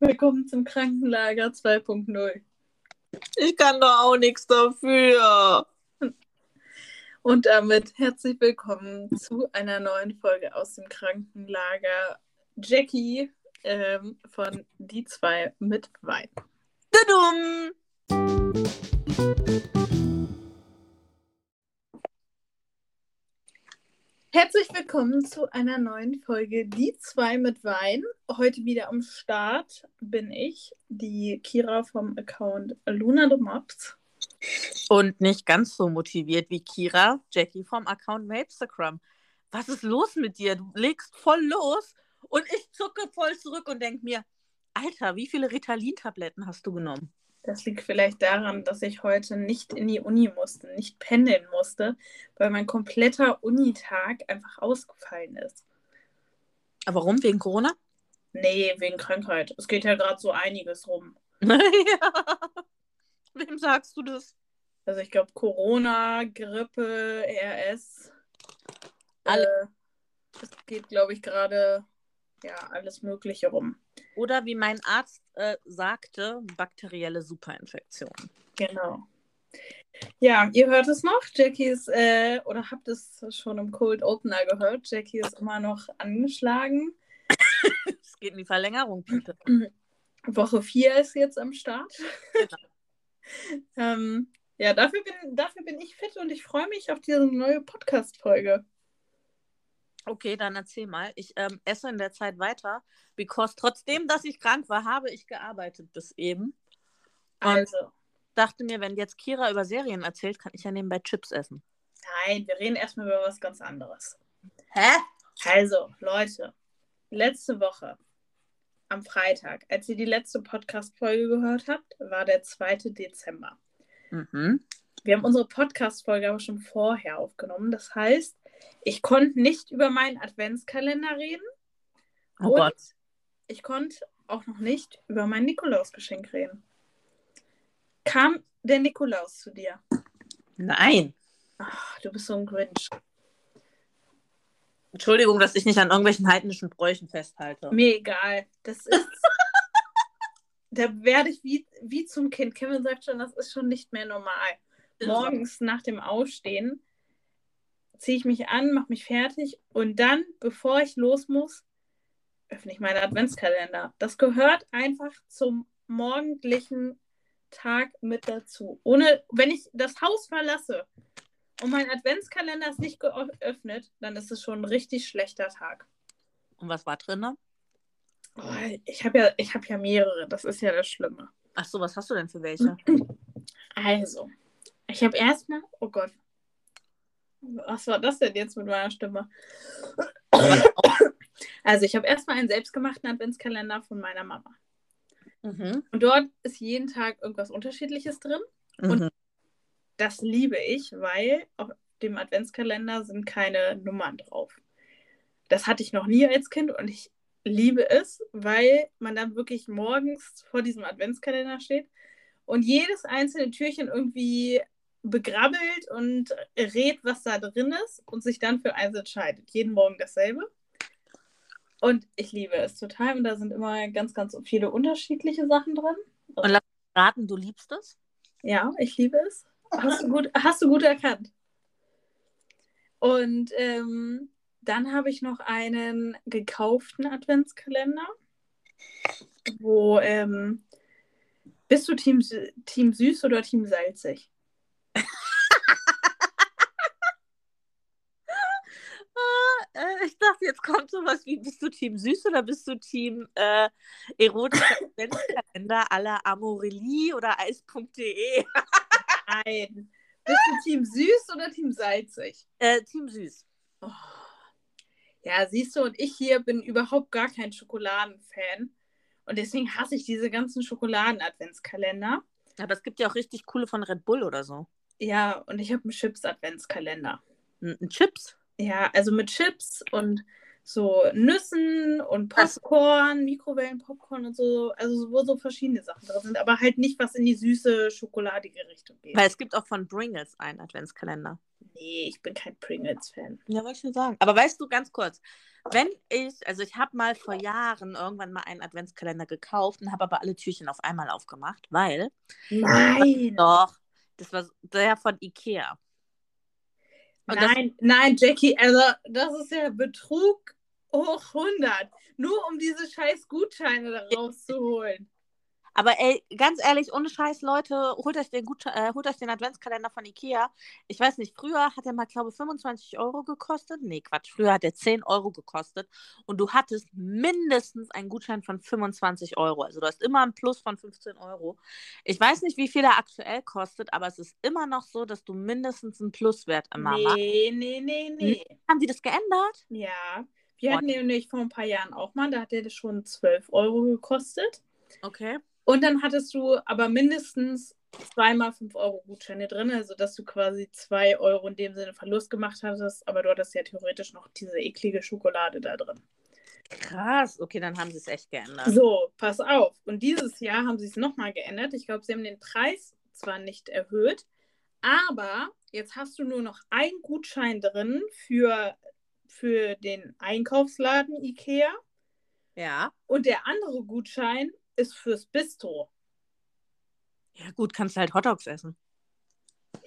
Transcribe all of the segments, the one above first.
Willkommen zum Krankenlager 2.0. Ich kann doch auch nichts dafür. Und damit herzlich willkommen zu einer neuen Folge aus dem Krankenlager. Jackie ähm, von Die zwei mit Wein. Tudum. Herzlich willkommen zu einer neuen Folge Die zwei mit Wein. Heute wieder am Start bin ich, die Kira vom Account Luna the Mops. Und nicht ganz so motiviert wie Kira, Jackie vom Account Mapstagram. Was ist los mit dir? Du legst voll los und ich zucke voll zurück und denke mir, Alter, wie viele Ritalin-Tabletten hast du genommen? Das liegt vielleicht daran, dass ich heute nicht in die Uni musste, nicht pendeln musste, weil mein kompletter Unitag einfach ausgefallen ist. Aber warum? Wegen Corona? Nee, wegen Krankheit. Es geht ja gerade so einiges rum. ja. Wem sagst du das? Also ich glaube Corona, Grippe, RS. Alle. Äh, es geht, glaube ich, gerade ja alles Mögliche rum. Oder wie mein Arzt äh, sagte, bakterielle Superinfektion. Genau. Ja, ihr hört es noch. Jackie ist, äh, oder habt es schon im Cold Opener gehört, Jackie ist immer noch angeschlagen. Es geht in die Verlängerung, bitte. Woche 4 ist jetzt am Start. Genau. ähm, ja, dafür bin, dafür bin ich fit und ich freue mich auf diese neue Podcast-Folge. Okay, dann erzähl mal. Ich ähm, esse in der Zeit weiter, because trotzdem, dass ich krank war, habe ich gearbeitet bis eben. Und Also, dachte mir, wenn jetzt Kira über Serien erzählt, kann ich ja nebenbei Chips essen. nein, wir reden erstmal über was ganz anderes. Hä? Also, Leute, letzte Woche am Freitag, als ihr die letzte Podcast-Folge gehört habt, war der 2. Dezember. Mhm. Wir haben unsere Podcast-Folge aber schon vorher aufgenommen. Das heißt, ich konnte nicht über meinen Adventskalender reden Oh und Gott. ich konnte auch noch nicht über mein Nikolausgeschenk reden. Kam der Nikolaus zu dir? Nein. Ach, du bist so ein Grinch. Entschuldigung, dass ich nicht an irgendwelchen heidnischen Bräuchen festhalte. Mir egal. Das ist. da werde ich wie, wie zum Kind. Kevin sagt schon, das ist schon nicht mehr normal. Morgens nach dem Aufstehen ziehe ich mich an, mache mich fertig und dann, bevor ich los muss, öffne ich meinen Adventskalender. Das gehört einfach zum morgendlichen Tag mit dazu. Ohne, wenn ich das Haus verlasse und mein Adventskalender ist nicht geöffnet, dann ist es schon ein richtig schlechter Tag. Und was war drin? Oh, ich habe ja, ich hab ja mehrere, das ist ja das Schlimme. Ach so, was hast du denn für welche? Also, ich habe erstmal, oh Gott, was war das denn jetzt mit meiner Stimme? Also, ich habe erstmal einen selbstgemachten Adventskalender von meiner Mama. Mhm. Und dort ist jeden Tag irgendwas Unterschiedliches drin. Und- Mhm. Das liebe ich, weil auf dem Adventskalender sind keine Nummern drauf. Das hatte ich noch nie als Kind und ich liebe es, weil man dann wirklich morgens vor diesem Adventskalender steht und jedes einzelne Türchen irgendwie begrabbelt und rät, was da drin ist und sich dann für eins entscheidet. Jeden Morgen dasselbe. Und ich liebe es total. Und da sind immer ganz, ganz viele unterschiedliche Sachen drin. Und lass mich raten, du liebst es? Ja, ich liebe es. Hast du gut, hast du gut erkannt. Und ähm, dann habe ich noch einen gekauften Adventskalender, wo ähm, bist du Team, Team süß oder Team salzig? Äh, ich dachte, jetzt kommt sowas wie, bist du Team Süß oder bist du Team äh, erotischer Adventskalender à la Amorelie oder Eis.de? Nein. Bist du Team süß oder Team salzig? Äh, Team Süß. Oh. Ja, siehst du, und ich hier bin überhaupt gar kein Schokoladenfan. Und deswegen hasse ich diese ganzen Schokoladen-Adventskalender. Aber es gibt ja auch richtig coole von Red Bull oder so. Ja, und ich habe einen Chips-Adventskalender. N n- Chips. Ja, also mit Chips und so Nüssen und Popcorn, Mikrowellenpopcorn und so. Also wo so verschiedene Sachen drin sind, aber halt nicht was in die süße, schokoladige Richtung geht. Weil es gibt auch von Pringles einen Adventskalender. Nee, ich bin kein Pringles-Fan. Ja, wollte ich nur sagen. Aber weißt du, ganz kurz, wenn ich, also ich habe mal vor Jahren irgendwann mal einen Adventskalender gekauft und habe aber alle Türchen auf einmal aufgemacht, weil. Nein! Doch, das war der von Ikea. Und nein, nein, Jackie, also das ist ja Betrug hoch 100. Nur um diese scheiß Gutscheine da rauszuholen. Aber ey, ganz ehrlich, ohne Scheiß, Leute, holt euch den, Gut äh, holt euch den Adventskalender von Ikea. Ich weiß nicht, früher hat er mal, glaube ich, 25 Euro gekostet. Nee, Quatsch, früher hat er 10 Euro gekostet. Und du hattest mindestens einen Gutschein von 25 Euro. Also du hast immer einen Plus von 15 Euro. Ich weiß nicht, wie viel er aktuell kostet, aber es ist immer noch so, dass du mindestens einen Pluswert immer nee, machst. Nee, nee, nee, nee. Haben sie das geändert? Ja. Wir hatten nämlich vor ein paar Jahren auch mal, da hat der schon 12 Euro gekostet. Okay. Und dann hattest du aber mindestens zweimal 5 Euro Gutscheine drin, also dass du quasi 2 Euro in dem Sinne Verlust gemacht hattest, aber du hattest ja theoretisch noch diese eklige Schokolade da drin. Krass, okay, dann haben sie es echt geändert. So, pass auf. Und dieses Jahr haben sie es nochmal geändert. Ich glaube, sie haben den Preis zwar nicht erhöht, aber jetzt hast du nur noch einen Gutschein drin für, für den Einkaufsladen IKEA. Ja. Und der andere Gutschein ist fürs Bistro. Ja, gut, kannst du halt Hotdogs essen.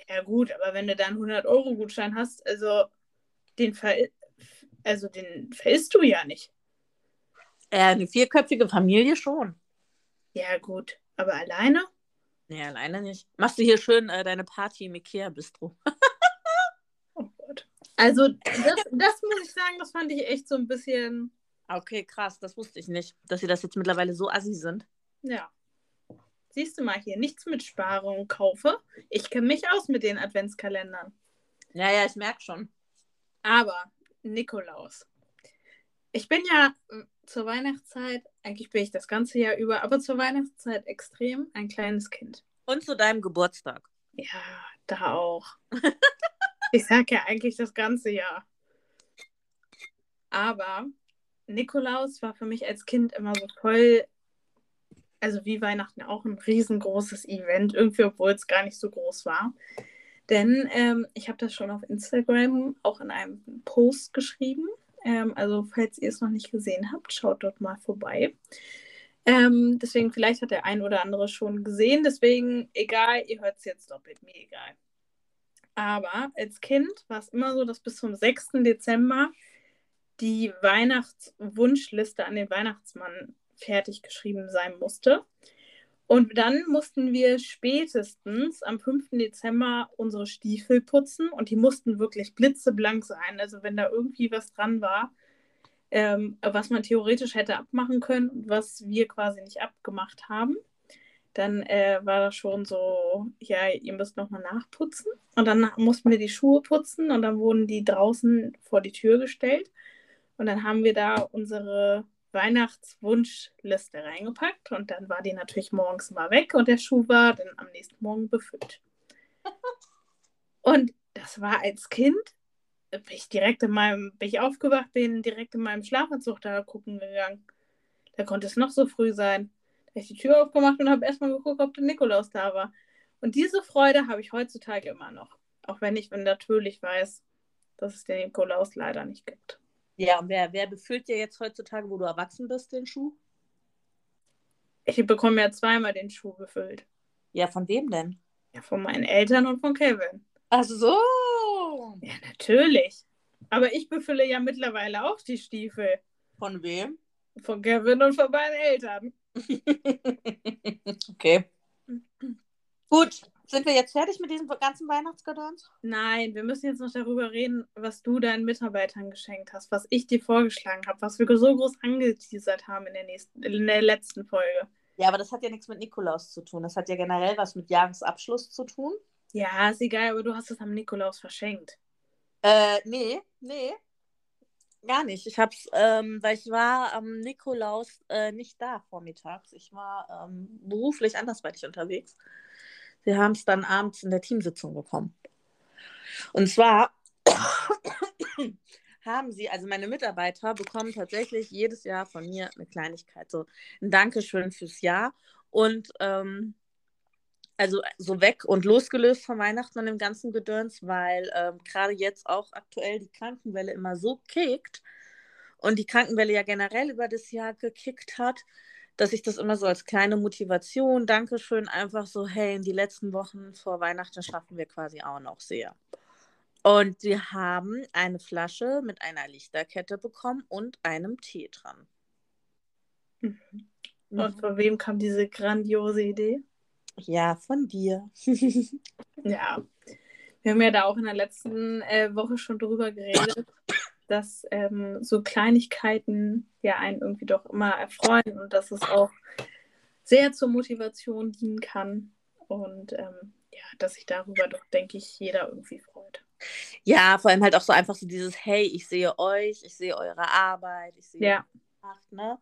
Ja, gut, aber wenn du da einen 100-Euro-Gutschein hast, also den, ver also den verisst du ja nicht. Äh, eine vierköpfige Familie schon. Ja, gut, aber alleine? Nee, alleine nicht. Machst du hier schön äh, deine Party im Ikea-Bistro. oh Gott. Also, das, das muss ich sagen, das fand ich echt so ein bisschen Okay, krass, das wusste ich nicht, dass sie das jetzt mittlerweile so assi sind. Ja. Siehst du mal hier, nichts mit Sparung kaufe. Ich kenne mich aus mit den Adventskalendern. Ja, ja, ich merke schon. Aber, Nikolaus. Ich bin ja äh, zur Weihnachtszeit, eigentlich bin ich das ganze Jahr über, aber zur Weihnachtszeit extrem ein kleines Kind. Und zu deinem Geburtstag. Ja, da auch. ich sag ja eigentlich das ganze Jahr. Aber Nikolaus war für mich als Kind immer so toll. Also wie Weihnachten auch ein riesengroßes Event, irgendwie, obwohl es gar nicht so groß war. Denn ähm, ich habe das schon auf Instagram auch in einem Post geschrieben. Ähm, also falls ihr es noch nicht gesehen habt, schaut dort mal vorbei. Ähm, deswegen, vielleicht hat der ein oder andere schon gesehen. Deswegen, egal, ihr hört es jetzt doppelt, mir egal. Aber als Kind war es immer so, dass bis zum 6. Dezember die Weihnachtswunschliste an den Weihnachtsmann fertig geschrieben sein musste. Und dann mussten wir spätestens am 5. Dezember unsere Stiefel putzen und die mussten wirklich blitzeblank sein. Also wenn da irgendwie was dran war, ähm, was man theoretisch hätte abmachen können, was wir quasi nicht abgemacht haben, dann äh, war das schon so, ja, ihr müsst nochmal nachputzen. Und dann mussten wir die Schuhe putzen und dann wurden die draußen vor die Tür gestellt. Und dann haben wir da unsere Weihnachtswunschliste reingepackt und dann war die natürlich morgens mal weg und der Schuh war dann am nächsten Morgen befüllt. Und das war als Kind, bin ich direkt in meinem, bin ich aufgewacht, bin direkt in meinem Schlafanzug da gucken gegangen. Da konnte es noch so früh sein. Da habe ich die Tür aufgemacht und habe erstmal geguckt, ob der Nikolaus da war. Und diese Freude habe ich heutzutage immer noch. Auch wenn ich natürlich weiß, dass es den Nikolaus leider nicht gibt. Ja, und wer, wer befüllt dir jetzt heutzutage, wo du erwachsen bist, den Schuh? Ich bekomme ja zweimal den Schuh befüllt. Ja, von wem denn? Ja, von meinen Eltern und von Kevin. Ach so. Ja, natürlich. Aber ich befülle ja mittlerweile auch die Stiefel. Von wem? Von Kevin und von meinen Eltern. okay. Gut, sind wir jetzt fertig mit diesem ganzen Weihnachtsgedöns? Nein, wir müssen jetzt noch darüber reden, was du deinen Mitarbeitern geschenkt hast, was ich dir vorgeschlagen habe, was wir so groß angeteasert haben in der, nächsten, in der letzten Folge. Ja, aber das hat ja nichts mit Nikolaus zu tun. Das hat ja generell was mit Jahresabschluss zu tun. Ja, ist egal, aber du hast es am Nikolaus verschenkt. Äh, nee, nee. Gar nicht. Ich hab's, ähm, weil ich war am Nikolaus äh, nicht da vormittags. Ich war ähm, beruflich andersweitig unterwegs. Wir haben es dann abends in der Teamsitzung bekommen. Und zwar haben sie, also meine Mitarbeiter bekommen tatsächlich jedes Jahr von mir eine Kleinigkeit, so ein Dankeschön fürs Jahr. Und ähm, also so weg und losgelöst von Weihnachten und dem ganzen Gedöns, weil ähm, gerade jetzt auch aktuell die Krankenwelle immer so kickt und die Krankenwelle ja generell über das Jahr gekickt hat, dass ich das immer so als kleine Motivation, Dankeschön, einfach so, hey, in die letzten Wochen vor Weihnachten schaffen wir quasi auch noch sehr. Und wir haben eine Flasche mit einer Lichterkette bekommen und einem Tee dran. Mhm. Und von wem kam diese grandiose Idee? Ja, von dir. ja. Wir haben ja da auch in der letzten äh, Woche schon drüber geredet, dass ähm, so Kleinigkeiten ja einen irgendwie doch immer erfreuen und dass es auch sehr zur Motivation dienen kann. Und ähm, ja, dass sich darüber doch, denke ich, jeder irgendwie freut. Ja, vor allem halt auch so einfach so dieses, hey, ich sehe euch, ich sehe eure Arbeit, ich sehe, ja. macht, ne?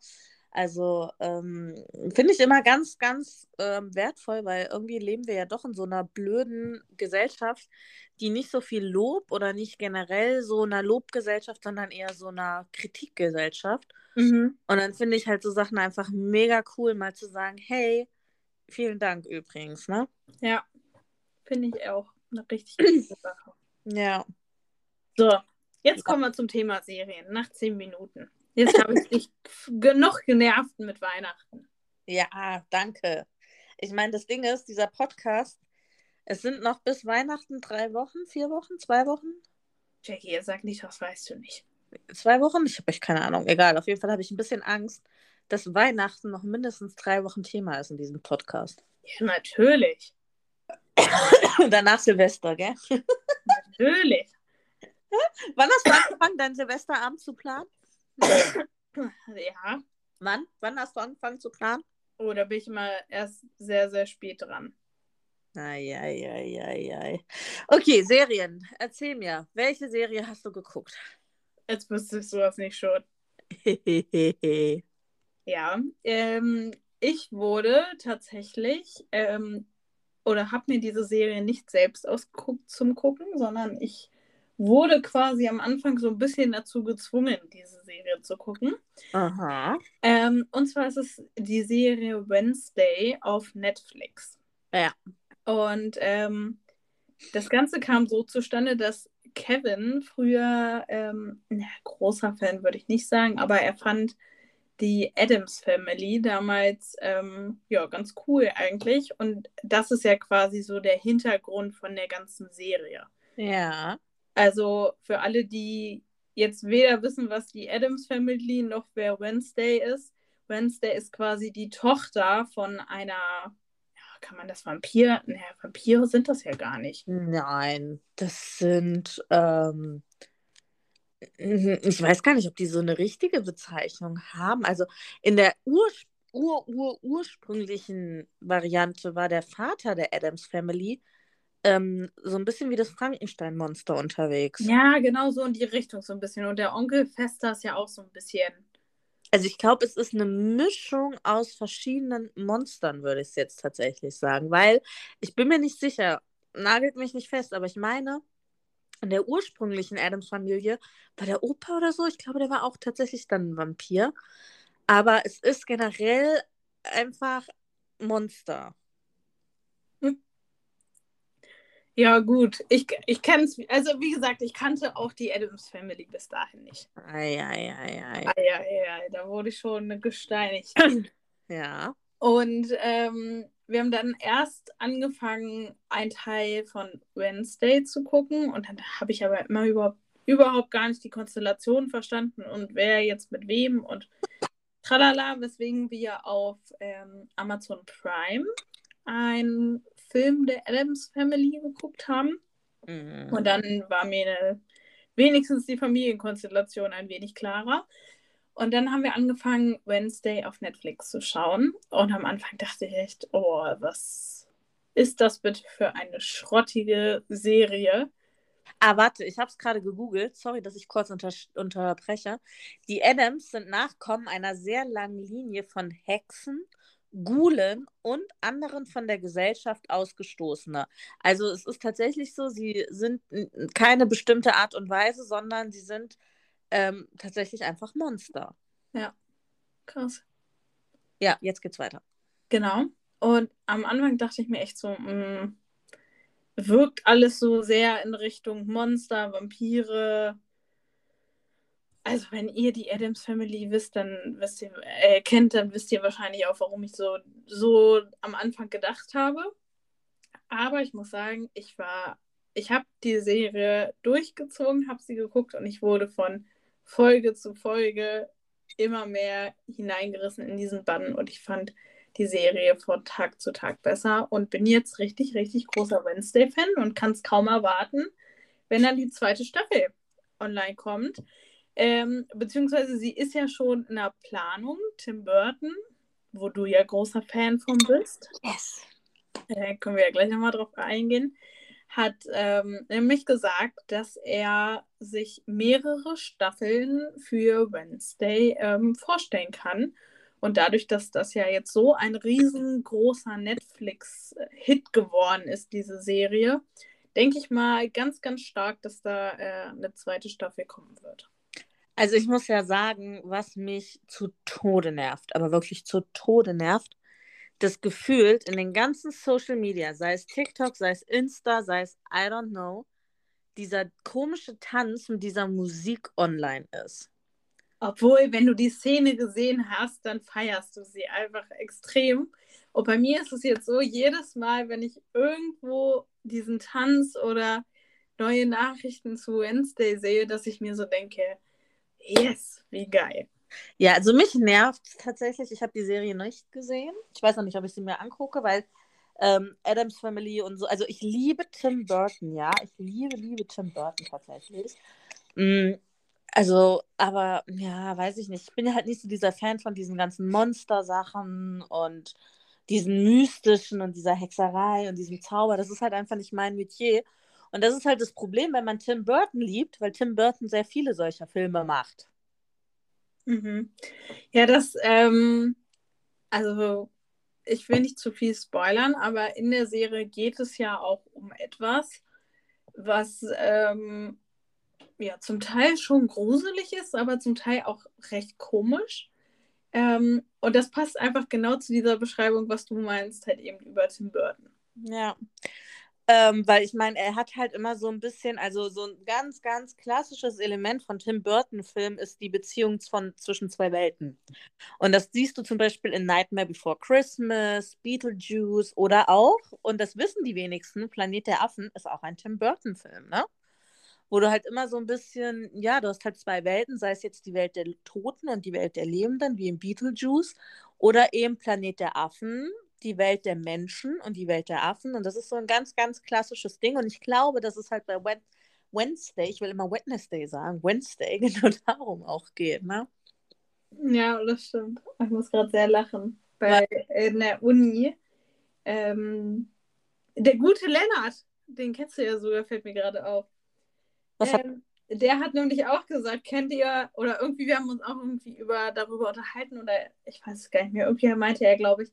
Also ähm, finde ich immer ganz, ganz ähm, wertvoll, weil irgendwie leben wir ja doch in so einer blöden Gesellschaft, die nicht so viel Lob oder nicht generell so einer Lobgesellschaft, sondern eher so einer Kritikgesellschaft. Mhm. Und dann finde ich halt so Sachen einfach mega cool, mal zu sagen, hey, vielen Dank übrigens, ne? Ja, finde ich auch eine richtig gute Sache. Ja. So, jetzt kommen wir zum Thema Serien nach zehn Minuten. Jetzt habe ich dich genug genervt mit Weihnachten. Ja, danke. Ich meine, das Ding ist, dieser Podcast, es sind noch bis Weihnachten drei Wochen, vier Wochen, zwei Wochen? Jackie, jetzt sag nicht, das weißt du nicht. Zwei Wochen? Ich habe euch keine Ahnung. Egal, auf jeden Fall habe ich ein bisschen Angst, dass Weihnachten noch mindestens drei Wochen Thema ist in diesem Podcast. Ja, natürlich. Danach Silvester, gell? Natürlich. Wann hast du angefangen, deinen Silvesterabend zu planen? Ja. Wann? Wann hast du angefangen zu planen? Oh, da bin ich mal erst sehr, sehr spät dran. Eieieiei. Okay, Serien. Erzähl mir, welche Serie hast du geguckt? Jetzt wüsstest du das nicht schon. ja, ähm, ich wurde tatsächlich ähm, oder habe mir diese Serie nicht selbst ausgeguckt zum Gucken, sondern ich wurde quasi am Anfang so ein bisschen dazu gezwungen, diese Serie zu gucken. Aha. Ähm, und zwar ist es die Serie Wednesday auf Netflix. Ja. Und ähm, das Ganze kam so zustande, dass Kevin früher, ähm, na, großer Fan würde ich nicht sagen, aber er fand die Adams Family damals ähm, ja ganz cool eigentlich. Und das ist ja quasi so der Hintergrund von der ganzen Serie. Ja. Also für alle, die jetzt weder wissen, was die Adams Family noch wer Wednesday ist. Wednesday ist quasi die Tochter von einer, ja, kann man das Vampir? Naja, Vampire sind das ja gar nicht. Nein, das sind, ähm, ich weiß gar nicht, ob die so eine richtige Bezeichnung haben. Also in der Ur Ur -Ur ursprünglichen Variante war der Vater der Adams Family ähm, so ein bisschen wie das Frankenstein-Monster unterwegs. Ja, genau so in die Richtung so ein bisschen. Und der Onkel Fester ist ja auch so ein bisschen. Also ich glaube, es ist eine Mischung aus verschiedenen Monstern, würde ich es jetzt tatsächlich sagen. Weil ich bin mir nicht sicher, nagelt mich nicht fest, aber ich meine, in der ursprünglichen Adams-Familie war der Opa oder so, ich glaube, der war auch tatsächlich dann ein Vampir. Aber es ist generell einfach Monster. Ja, gut. Ich, ich kenne es, also wie gesagt, ich kannte auch die Adams Family bis dahin nicht. Eieiei. Ei, ei, ei, ei, da wurde ich schon gesteinigt. ja. Und ähm, wir haben dann erst angefangen, einen Teil von Wednesday zu gucken. Und dann habe ich aber immer über, überhaupt gar nicht die Konstellation verstanden und wer jetzt mit wem und tralala, weswegen wir auf ähm, Amazon Prime ein Film der Adams Family geguckt haben. Mhm. Und dann war mir eine, wenigstens die Familienkonstellation ein wenig klarer. Und dann haben wir angefangen, Wednesday auf Netflix zu schauen. Und am Anfang dachte ich echt, oh, was ist das bitte für eine schrottige Serie? Ah, warte, ich habe es gerade gegoogelt. Sorry, dass ich kurz unter unterbreche. Die Adams sind Nachkommen einer sehr langen Linie von Hexen Gulen und anderen von der Gesellschaft Ausgestoßene. Also es ist tatsächlich so, sie sind keine bestimmte Art und Weise, sondern sie sind ähm, tatsächlich einfach Monster. Ja, krass. Ja, jetzt geht's weiter. Genau. Und am Anfang dachte ich mir echt so, mh, mm, wirkt alles so sehr in Richtung Monster, Vampire. Also wenn ihr die Adams Family wisst, dann wisst ihr, äh, kennt, dann wisst ihr wahrscheinlich auch, warum ich so, so am Anfang gedacht habe. Aber ich muss sagen, ich war, ich habe die Serie durchgezogen, habe sie geguckt und ich wurde von Folge zu Folge immer mehr hineingerissen in diesen Bann und ich fand die Serie von Tag zu Tag besser und bin jetzt richtig, richtig großer Wednesday-Fan und kann es kaum erwarten, wenn dann die zweite Staffel online kommt. Ähm, beziehungsweise sie ist ja schon in der Planung, Tim Burton, wo du ja großer Fan von bist. Yes. Äh, können wir ja gleich nochmal drauf eingehen hat ähm, nämlich gesagt, dass er sich mehrere Staffeln für Wednesday ähm, vorstellen kann. Und dadurch, dass das ja jetzt so ein riesengroßer Netflix-Hit geworden ist, diese Serie, denke ich mal ganz, ganz stark, dass da äh, eine zweite Staffel kommen wird. Also ich muss ja sagen, was mich zu Tode nervt, aber wirklich zu Tode nervt, das gefühlt in den ganzen Social Media, sei es TikTok, sei es Insta, sei es I don't know, dieser komische Tanz mit dieser Musik online ist. Obwohl, wenn du die Szene gesehen hast, dann feierst du sie einfach extrem. Und bei mir ist es jetzt so, jedes Mal, wenn ich irgendwo diesen Tanz oder neue Nachrichten zu Wednesday sehe, dass ich mir so denke, yes, wie geil. Ja, also mich nervt tatsächlich, ich habe die Serie nicht gesehen. Ich weiß noch nicht, ob ich sie mir angucke, weil ähm, Adams Family und so, also ich liebe Tim Burton, ja. Ich liebe, liebe Tim Burton tatsächlich. Mm, also, aber ja, weiß ich nicht. Ich bin halt nicht so dieser Fan von diesen ganzen Monster-Sachen und diesen mystischen und dieser Hexerei und diesem Zauber. Das ist halt einfach nicht mein Metier. Und das ist halt das Problem, wenn man Tim Burton liebt, weil Tim Burton sehr viele solcher Filme macht. Mhm. Ja, das, ähm, also ich will nicht zu viel spoilern, aber in der Serie geht es ja auch um etwas, was ähm, ja zum Teil schon gruselig ist, aber zum Teil auch recht komisch. Ähm, und das passt einfach genau zu dieser Beschreibung, was du meinst, halt eben über Tim Burton. Ja. Ähm, weil ich meine, er hat halt immer so ein bisschen, also so ein ganz, ganz klassisches Element von Tim Burton-Filmen ist die Beziehung von, zwischen zwei Welten. Und das siehst du zum Beispiel in Nightmare Before Christmas, Beetlejuice oder auch, und das wissen die wenigsten, Planet der Affen ist auch ein Tim Burton-Film, ne? Wo du halt immer so ein bisschen, ja, du hast halt zwei Welten, sei es jetzt die Welt der Toten und die Welt der Lebenden, wie im Beetlejuice, oder eben Planet der Affen, die Welt der Menschen und die Welt der Affen. Und das ist so ein ganz, ganz klassisches Ding. Und ich glaube, dass es halt bei Wednesday, ich will immer Wednesday sagen, Wednesday genau darum auch geht, ne? Ja, das stimmt. Ich muss gerade sehr lachen. Bei in der Uni, ähm, der gute Lennart, den kennst du ja sogar, fällt mir gerade auf. Was hat... Ähm, der hat nämlich auch gesagt, kennt ihr, oder irgendwie, wir haben uns auch irgendwie über, darüber unterhalten, oder ich weiß es gar nicht mehr, irgendwie meinte er, glaube ich,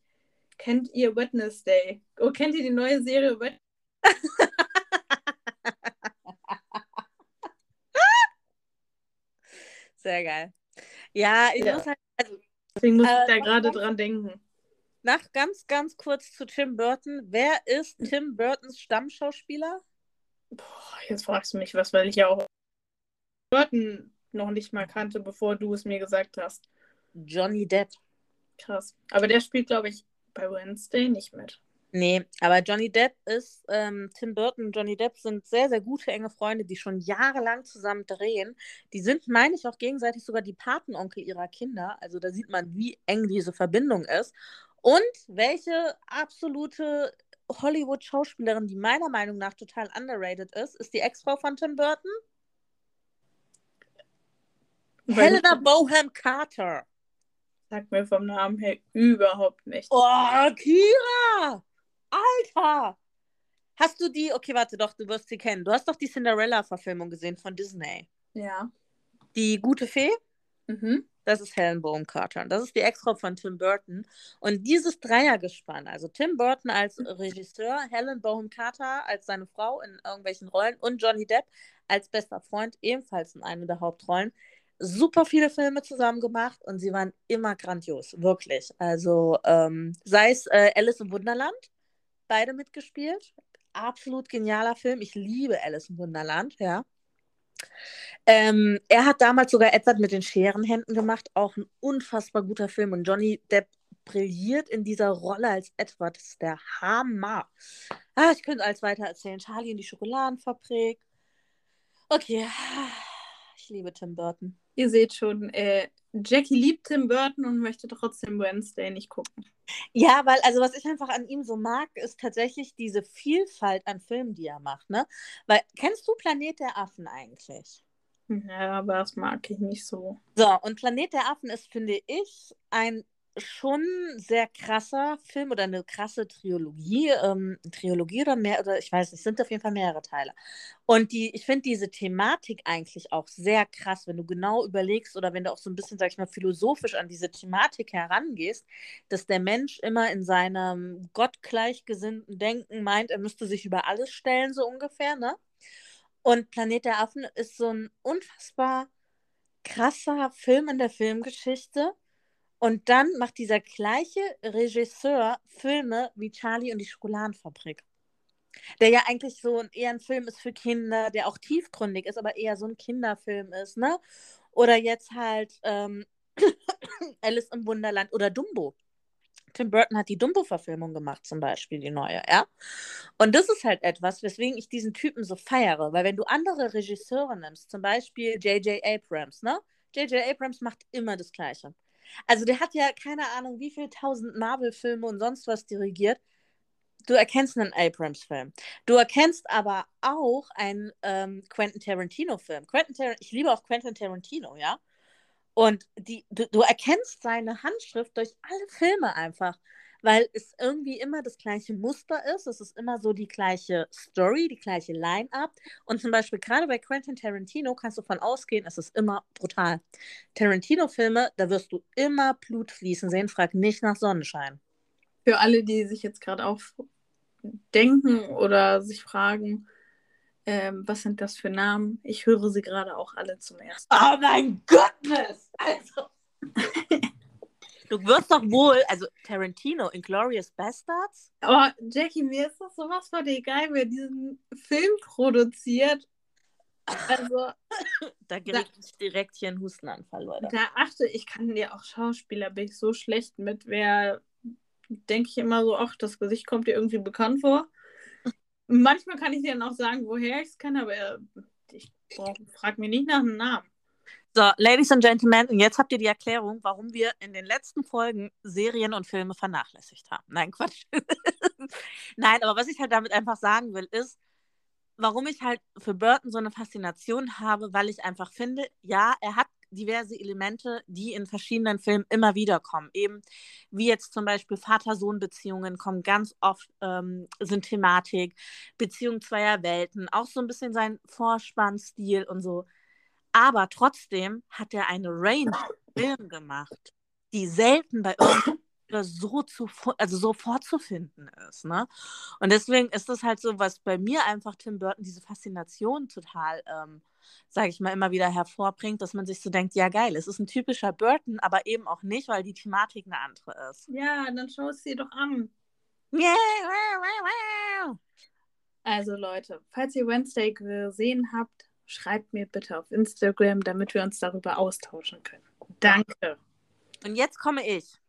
Kennt ihr Wednesday? Oh, kennt ihr die neue Serie Wednesday? Sehr geil. Ja, ich ja. muss halt. Also, Deswegen muss äh, ich da gerade dran denken. Nach ganz, ganz kurz zu Tim Burton. Wer ist Tim Burtons Stammschauspieler? Boah, jetzt fragst du mich was, weil ich ja auch Burton noch nicht mal kannte, bevor du es mir gesagt hast. Johnny Depp. Krass. Aber der spielt, glaube ich, bei Wednesday nicht mit. Nee, aber Johnny Depp ist, ähm, Tim Burton und Johnny Depp sind sehr, sehr gute, enge Freunde, die schon jahrelang zusammen drehen. Die sind, meine ich, auch gegenseitig sogar die Patenonkel ihrer Kinder. Also da sieht man, wie eng diese Verbindung ist. Und welche absolute Hollywood-Schauspielerin, die meiner Meinung nach total underrated ist, ist die Ex-Frau von Tim Burton? Helena Bohem Carter. Sagt mir vom Namen her überhaupt nicht. Oh, Kira! Alter! Hast du die, okay, warte doch, du wirst sie kennen. Du hast doch die Cinderella-Verfilmung gesehen von Disney. Ja. Die gute Fee? Mhm. Das ist Helen Bonham Carter. Das ist die Ex-Frau von Tim Burton. Und dieses Dreiergespann, also Tim Burton als Regisseur, Helen Bonham Carter als seine Frau in irgendwelchen Rollen und Johnny Depp als bester Freund ebenfalls in einer der Hauptrollen, super viele Filme zusammen gemacht und sie waren immer grandios, wirklich. Also ähm, sei es äh, Alice im Wunderland, beide mitgespielt. Absolut genialer Film. Ich liebe Alice im Wunderland, ja. Ähm, er hat damals sogar Edward mit den Scherenhänden gemacht, auch ein unfassbar guter Film. Und Johnny Depp brilliert in dieser Rolle als Edward. Das ist der Hammer. Ah, ich könnte alles weiter erzählen. Charlie in die Schokoladenfabrik. Okay, ich liebe Tim Burton. Ihr seht schon, äh, Jackie liebt Tim Burton und möchte trotzdem Wednesday nicht gucken. Ja, weil, also was ich einfach an ihm so mag, ist tatsächlich diese Vielfalt an Filmen, die er macht, ne? Weil, kennst du Planet der Affen eigentlich? Ja, aber das mag ich nicht so. So, und Planet der Affen ist, finde ich, ein schon sehr krasser Film oder eine krasse Trilogie, ähm, Trilogie oder mehr, oder ich weiß nicht, sind auf jeden Fall mehrere Teile. Und die, ich finde diese Thematik eigentlich auch sehr krass, wenn du genau überlegst oder wenn du auch so ein bisschen, sag ich mal, philosophisch an diese Thematik herangehst, dass der Mensch immer in seinem gottgleichgesinnten Denken meint, er müsste sich über alles stellen, so ungefähr, ne? Und Planet der Affen ist so ein unfassbar krasser Film in der Filmgeschichte und dann macht dieser gleiche Regisseur Filme wie Charlie und die Schokoladenfabrik. Der ja eigentlich so eher ein Film ist für Kinder, der auch tiefgründig ist, aber eher so ein Kinderfilm ist, ne? Oder jetzt halt ähm, Alice im Wunderland oder Dumbo. Tim Burton hat die Dumbo-Verfilmung gemacht, zum Beispiel, die neue, ja. Und das ist halt etwas, weswegen ich diesen Typen so feiere, weil wenn du andere Regisseure nimmst, zum Beispiel J.J. Abrams, ne? J.J. Abrams macht immer das Gleiche. Also der hat ja keine Ahnung, wie viele tausend Marvel-Filme und sonst was dirigiert. Du erkennst einen Abrams-Film. Du erkennst aber auch einen ähm, Quentin Tarantino-Film. Quentin Tar ich liebe auch Quentin Tarantino, ja. Und die, du, du erkennst seine Handschrift durch alle Filme einfach weil es irgendwie immer das gleiche Muster ist. Es ist immer so die gleiche Story, die gleiche Line-up. Und zum Beispiel gerade bei Quentin Tarantino kannst du davon ausgehen, es ist immer brutal. Tarantino-Filme, da wirst du immer Blut fließen sehen, frag nicht nach Sonnenschein. Für alle, die sich jetzt gerade auch denken oder sich fragen, ähm, was sind das für Namen? Ich höre sie gerade auch alle zum ersten Mal. Oh mein Goodness! Also. Du wirst doch wohl, also Tarantino, Inglorious Bastards? Oh, Jackie, mir ist das sowas von egal, wer diesen Film produziert. Also. da gerät ich direkt hier einen Hustenanfall, Leute. Da achte ich, kann dir auch Schauspieler, bin ich so schlecht mit, wer denke ich immer so, ach, das Gesicht kommt dir irgendwie bekannt vor. Manchmal kann ich dir dann auch sagen, woher ich es kann, aber ich frage mich nicht nach dem Namen. So, Ladies and Gentlemen, und jetzt habt ihr die Erklärung, warum wir in den letzten Folgen Serien und Filme vernachlässigt haben. Nein, Quatsch. Nein, aber was ich halt damit einfach sagen will, ist, warum ich halt für Burton so eine Faszination habe, weil ich einfach finde, ja, er hat diverse Elemente, die in verschiedenen Filmen immer wieder kommen. Eben wie jetzt zum Beispiel Vater-Sohn-Beziehungen kommen ganz oft, ähm, sind Thematik, Beziehung zweier Welten, auch so ein bisschen sein Vorspannstil und so. Aber trotzdem hat er eine Range Film gemacht, die selten bei irgendwas so, zu, also so vorzufinden ist. Ne? Und deswegen ist das halt so, was bei mir einfach Tim Burton diese Faszination total, ähm, sage ich mal, immer wieder hervorbringt, dass man sich so denkt, ja geil, es ist ein typischer Burton, aber eben auch nicht, weil die Thematik eine andere ist. Ja, dann schau es dir doch an. Yeah. Also Leute, falls ihr Wednesday gesehen habt, schreibt mir bitte auf Instagram, damit wir uns darüber austauschen können. Danke. Und jetzt komme ich.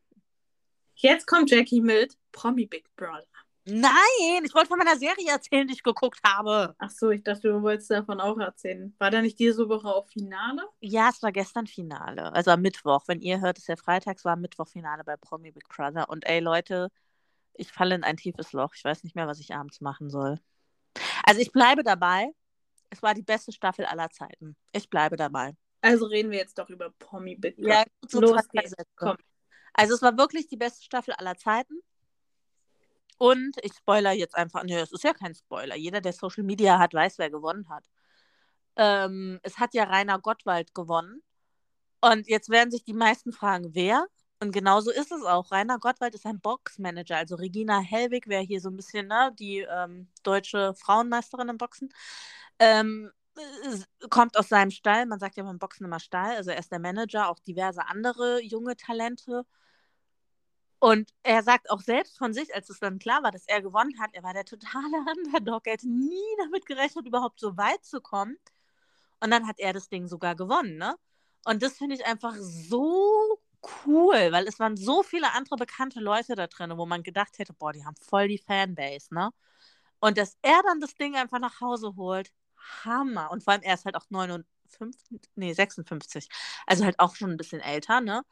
Jetzt kommt Jackie mit Promi Big Brother. Nein, ich wollte von meiner Serie erzählen, die ich geguckt habe. Ach so, ich dachte, du wolltest davon auch erzählen. War da nicht diese Woche auch Finale? Ja, es war gestern Finale. Also am Mittwoch. Wenn ihr hört, ist ja freitags, war Mittwoch Finale bei Promi Big Brother. Und ey, Leute, ich falle in ein tiefes Loch. Ich weiß nicht mehr, was ich abends machen soll. Also ich bleibe dabei. Es war die beste Staffel aller Zeiten. Ich bleibe dabei. Also reden wir jetzt doch über Big Brother. Ja, so Los geht's. Komm. Also es war wirklich die beste Staffel aller Zeiten. Und ich spoiler jetzt einfach, nö, es ist ja kein Spoiler. Jeder, der Social Media hat, weiß, wer gewonnen hat. Ähm, es hat ja Rainer Gottwald gewonnen. Und jetzt werden sich die meisten fragen, wer? Und genauso ist es auch. Rainer Gottwald ist ein Boxmanager. Also Regina Hellwig wäre hier so ein bisschen ne, die ähm, deutsche Frauenmeisterin im Boxen. Ähm, äh, kommt aus seinem Stall. Man sagt ja beim Boxen immer Stall. Also er ist der Manager, auch diverse andere junge Talente. Und er sagt auch selbst von sich, als es dann klar war, dass er gewonnen hat, er war der totale Underdog. Er hätte nie damit gerechnet, überhaupt so weit zu kommen. Und dann hat er das Ding sogar gewonnen, ne? Und das finde ich einfach so cool, weil es waren so viele andere bekannte Leute da drin, wo man gedacht hätte, boah, die haben voll die Fanbase, ne? Und dass er dann das Ding einfach nach Hause holt, Hammer. Und vor allem, er ist halt auch 59, nee, 56. Also halt auch schon ein bisschen älter, ne?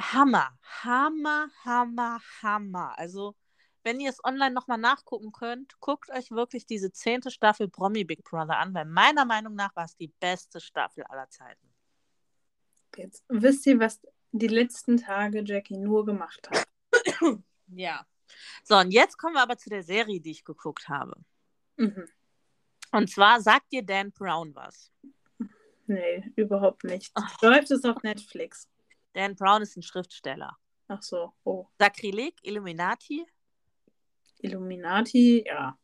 Hammer, Hammer, Hammer, Hammer. Also, wenn ihr es online nochmal nachgucken könnt, guckt euch wirklich diese zehnte Staffel Promi Big Brother an, weil meiner Meinung nach war es die beste Staffel aller Zeiten. Jetzt wisst ihr, was die letzten Tage Jackie nur gemacht hat. ja. So, und jetzt kommen wir aber zu der Serie, die ich geguckt habe. Mhm. Und zwar sagt dir Dan Brown was? Nee, überhaupt nicht. Ach. Läuft es auf Netflix? Dan Brown ist ein Schriftsteller. Ach so, oh. Sakrileg, Illuminati. Illuminati, ja.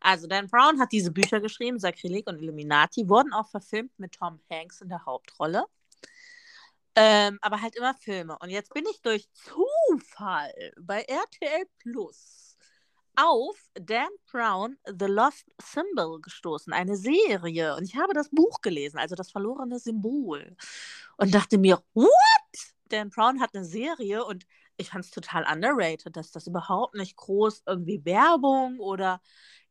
Also Dan Brown hat diese Bücher geschrieben, Sakrileg und Illuminati, wurden auch verfilmt mit Tom Hanks in der Hauptrolle. Ähm, aber halt immer Filme. Und jetzt bin ich durch Zufall bei RTL Plus auf Dan Brown The Lost Symbol gestoßen, eine Serie. Und ich habe das Buch gelesen, also das verlorene Symbol. Und dachte mir, what? Dan Brown hat eine Serie und ich fand es total underrated, dass das überhaupt nicht groß irgendwie Werbung oder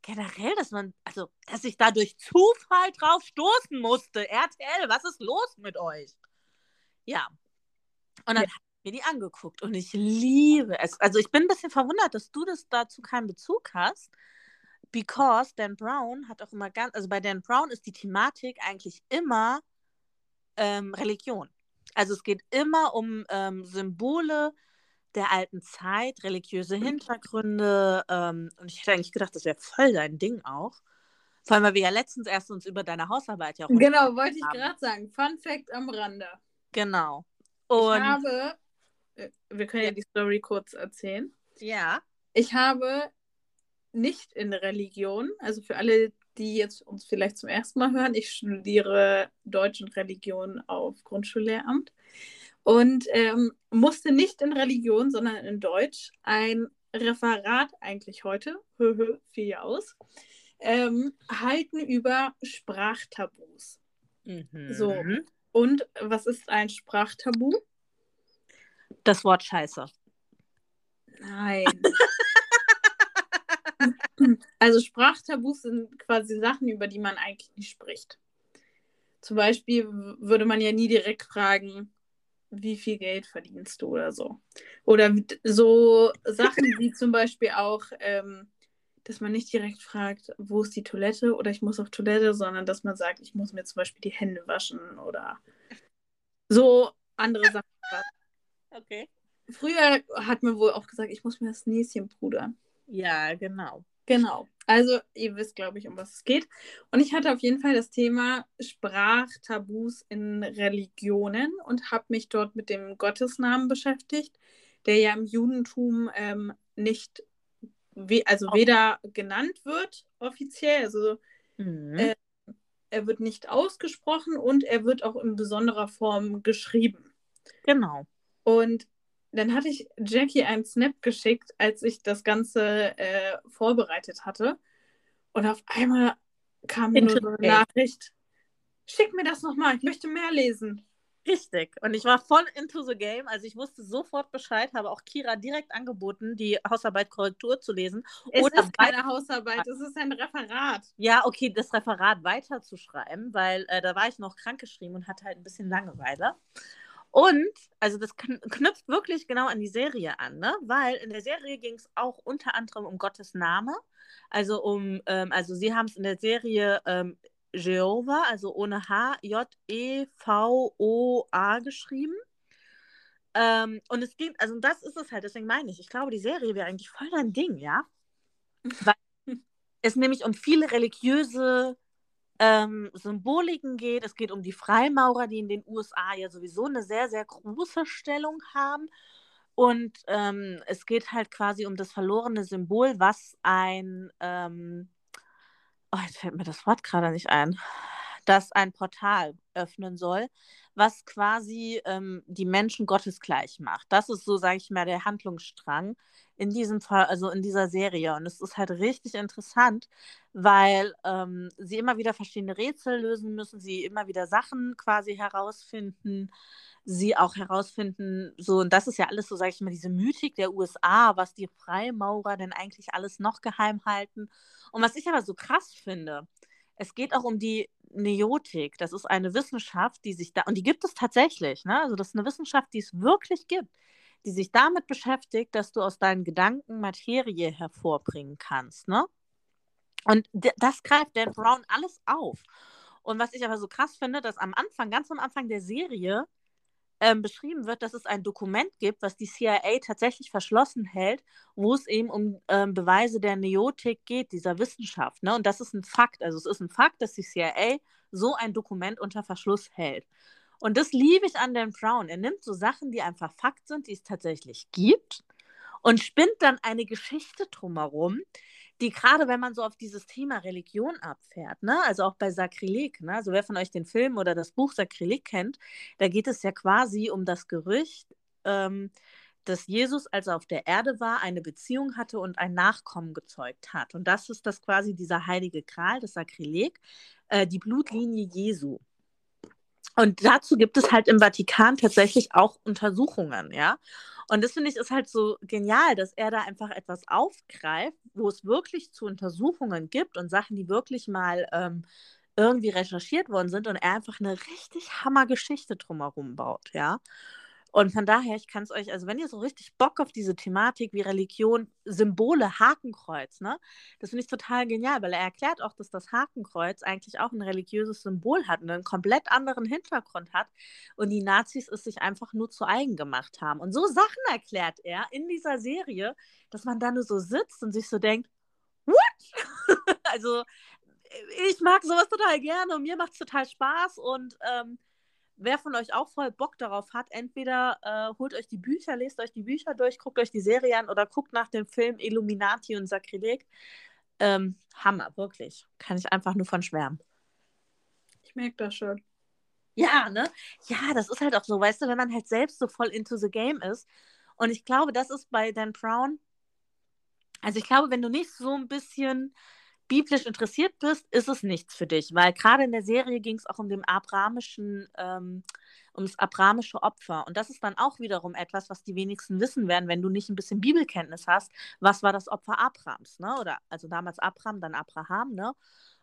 generell, dass man, also, dass ich da durch Zufall drauf stoßen musste. RTL, was ist los mit euch? Ja. Und dann ja. habe ich mir die angeguckt und ich liebe es. Also ich bin ein bisschen verwundert, dass du das dazu keinen Bezug hast. Because Dan Brown hat auch immer ganz, also bei Dan Brown ist die Thematik eigentlich immer ähm, Religion. Also es geht immer um ähm, Symbole der alten Zeit, religiöse mhm. Hintergründe. Ähm, und ich hätte eigentlich gedacht, das wäre voll dein Ding auch. Vor allem, weil wir ja letztens erst uns über deine Hausarbeit ja. Genau, wollte ich gerade sagen. Fun Fact am Rande. Genau. Und ich habe, äh, wir können ja die Story kurz erzählen. Ja. Ich habe nicht in Religion, also für alle, die jetzt uns vielleicht zum ersten Mal hören, ich studiere Deutsch und Religion auf Grundschullehramt und ähm, musste nicht in Religion, sondern in Deutsch ein Referat eigentlich heute, vier Jahre aus, ähm, halten über Sprachtabus. Mhm. So, und was ist ein Sprachtabu? Das Wort Scheiße. Nein. also Sprachtabus sind quasi Sachen, über die man eigentlich nicht spricht. Zum Beispiel würde man ja nie direkt fragen, wie viel Geld verdienst du oder so. Oder so Sachen wie zum Beispiel auch, ähm, dass man nicht direkt fragt, wo ist die Toilette oder ich muss auf Toilette, sondern dass man sagt, ich muss mir zum Beispiel die Hände waschen oder so andere Sachen. Okay. Früher hat man wohl auch gesagt, ich muss mir das Näschen pudern. Ja, genau. Genau. Also, ihr wisst, glaube ich, um was es geht. Und ich hatte auf jeden Fall das Thema Sprachtabus in Religionen und habe mich dort mit dem Gottesnamen beschäftigt, der ja im Judentum ähm, nicht we also weder genannt wird offiziell, also mhm. äh, er wird nicht ausgesprochen und er wird auch in besonderer Form geschrieben. Genau. Und dann hatte ich Jackie einen Snap geschickt, als ich das Ganze äh, vorbereitet hatte. Und auf einmal kam nur so eine Nachricht: Schick mir das nochmal, ich möchte mehr lesen. Richtig. Und ich war voll into the game. Also ich wusste sofort Bescheid, habe auch Kira direkt angeboten, die Hausarbeit Korrektur zu lesen. Es Oder ist keine Hausarbeit, es ist ein Referat. Ja, okay, das Referat weiterzuschreiben, weil äh, da war ich noch krankgeschrieben und hatte halt ein bisschen Langeweile. Und, also das knüpft wirklich genau an die Serie an, ne? Weil in der Serie ging es auch unter anderem um Gottes Name. Also um, ähm, also sie haben es in der Serie ähm, Jehova, also ohne H, J-E-V-O-A geschrieben. Ähm, und es ging, also das ist es halt, deswegen meine ich, ich glaube, die Serie wäre eigentlich voll dein Ding, ja? Weil es nämlich um viele religiöse ähm, Symboliken geht. Es geht um die Freimaurer, die in den USA ja sowieso eine sehr, sehr große Stellung haben. Und ähm, es geht halt quasi um das verlorene Symbol, was ein ähm, Oh, jetzt fällt mir das Wort gerade nicht ein. das ein Portal öffnen soll, was quasi ähm, die Menschen Gottes gleich macht. Das ist so, sage ich mal, der Handlungsstrang in diesem Fall, also in dieser Serie. Und es ist halt richtig interessant, weil ähm, sie immer wieder verschiedene Rätsel lösen müssen, sie immer wieder Sachen quasi herausfinden, sie auch herausfinden, so, und das ist ja alles so, sage ich mal, diese Mythik der USA, was die Freimaurer denn eigentlich alles noch geheim halten. Und was ich aber so krass finde, es geht auch um die Neotik. Das ist eine Wissenschaft, die sich da, und die gibt es tatsächlich, ne? Also das ist eine Wissenschaft, die es wirklich gibt, die sich damit beschäftigt, dass du aus deinen Gedanken Materie hervorbringen kannst, ne? Und das greift Dan Brown alles auf. Und was ich aber so krass finde, dass am Anfang, ganz am Anfang der Serie, ähm, beschrieben wird, dass es ein Dokument gibt, was die CIA tatsächlich verschlossen hält, wo es eben um ähm, Beweise der Neotik geht, dieser Wissenschaft. Ne? Und das ist ein Fakt. Also es ist ein Fakt, dass die CIA so ein Dokument unter Verschluss hält. Und das liebe ich an Dan Brown. Er nimmt so Sachen, die einfach Fakt sind, die es tatsächlich gibt, und spinnt dann eine Geschichte drumherum, die gerade, wenn man so auf dieses Thema Religion abfährt, ne, also auch bei Sakrileg, ne, also wer von euch den Film oder das Buch Sakrileg kennt, da geht es ja quasi um das Gerücht, ähm, dass Jesus, als er auf der Erde war, eine Beziehung hatte und ein Nachkommen gezeugt hat. Und das ist das quasi dieser heilige Gral, das Sakrileg, äh, die Blutlinie Jesu. Und dazu gibt es halt im Vatikan tatsächlich auch Untersuchungen, ja. Und das finde ich ist halt so genial, dass er da einfach etwas aufgreift, wo es wirklich zu Untersuchungen gibt und Sachen, die wirklich mal ähm, irgendwie recherchiert worden sind und er einfach eine richtig Hammergeschichte drumherum baut, ja. Und von daher, ich kann es euch, also wenn ihr so richtig Bock auf diese Thematik wie Religion, Symbole, Hakenkreuz, ne, das finde ich total genial, weil er erklärt auch, dass das Hakenkreuz eigentlich auch ein religiöses Symbol hat und einen komplett anderen Hintergrund hat und die Nazis es sich einfach nur zu eigen gemacht haben. Und so Sachen erklärt er in dieser Serie, dass man da nur so sitzt und sich so denkt, what? also ich mag sowas total gerne und mir macht es total Spaß und ähm, wer von euch auch voll Bock darauf hat, entweder äh, holt euch die Bücher, lest euch die Bücher durch, guckt euch die Serie an oder guckt nach dem Film Illuminati und Sakrileg. Ähm, Hammer, wirklich. Kann ich einfach nur von schwärmen. Ich merke das schon. Ja, ne? Ja, das ist halt auch so, weißt du, wenn man halt selbst so voll into the game ist. Und ich glaube, das ist bei Dan Brown. Also ich glaube, wenn du nicht so ein bisschen biblisch interessiert bist, ist es nichts für dich, weil gerade in der Serie ging es auch um den abrahamischen, ähm, ums abrahamische Opfer. Und das ist dann auch wiederum etwas, was die wenigsten wissen werden, wenn du nicht ein bisschen Bibelkenntnis hast. Was war das Opfer Abrahams, ne? Oder also damals Abraham, dann Abraham, ne?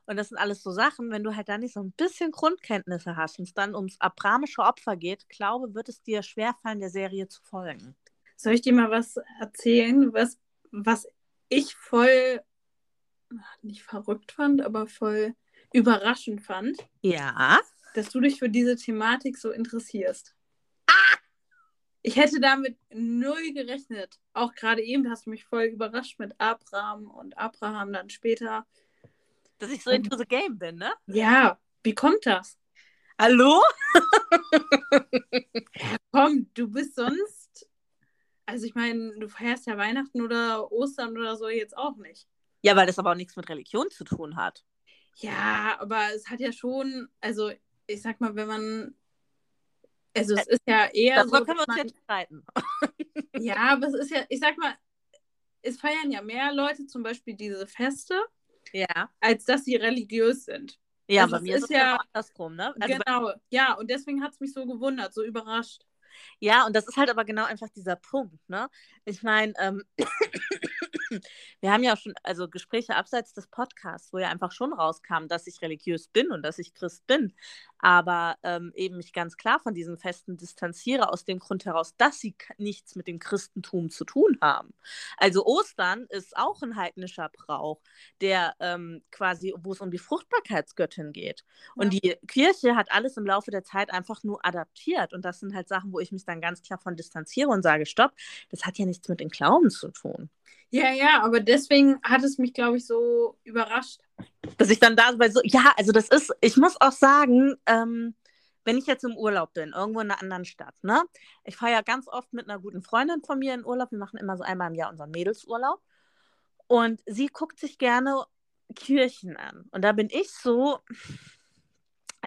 Und das sind alles so Sachen, wenn du halt da nicht so ein bisschen Grundkenntnisse hast und es dann ums abrahamische Opfer geht, glaube, wird es dir schwerfallen, der Serie zu folgen. Soll ich dir mal was erzählen, was, was ich voll nicht verrückt fand, aber voll überraschend fand. Ja. Dass du dich für diese Thematik so interessierst. Ah! Ich hätte damit null gerechnet. Auch gerade eben hast du mich voll überrascht mit Abraham und Abraham dann später. Dass ich so into the game bin, ne? Ja, wie kommt das? Hallo? ja, komm, du bist sonst. Also ich meine, du feierst ja Weihnachten oder Ostern oder so jetzt auch nicht. Ja, weil das aber auch nichts mit Religion zu tun hat. Ja, aber es hat ja schon, also ich sag mal, wenn man, also es ist ja eher Darüber so. können wir uns man, jetzt streiten. ja, aber es ist ja, ich sag mal, es feiern ja mehr Leute zum Beispiel diese Feste, ja. als dass sie religiös sind. Ja, also bei mir ist es ja andersrum, ne? Also genau, ja, und deswegen hat es mich so gewundert, so überrascht. Ja, und das ist halt aber genau einfach dieser Punkt, ne? Ich meine, ähm, wir haben ja auch schon, also Gespräche abseits des Podcasts, wo ja einfach schon rauskam, dass ich religiös bin und dass ich Christ bin, aber ähm, eben mich ganz klar von diesen Festen distanziere, aus dem Grund heraus, dass sie nichts mit dem Christentum zu tun haben. Also Ostern ist auch ein heidnischer Brauch, der ähm, quasi, wo es um die Fruchtbarkeitsgöttin geht. Und ja. die Kirche hat alles im Laufe der Zeit einfach nur adaptiert. Und das sind halt Sachen, wo ich mich dann ganz klar von distanziere und sage, stopp, das hat ja nichts mit dem Glauben zu tun. Ja, ja, aber deswegen hat es mich, glaube ich, so überrascht. Dass ich dann da bei so, ja, also das ist, ich muss auch sagen, ähm, wenn ich jetzt im Urlaub bin, irgendwo in einer anderen Stadt, ne? Ich fahre ja ganz oft mit einer guten Freundin von mir in Urlaub. Wir machen immer so einmal im Jahr unseren Mädelsurlaub. Und sie guckt sich gerne Kirchen an. Und da bin ich so,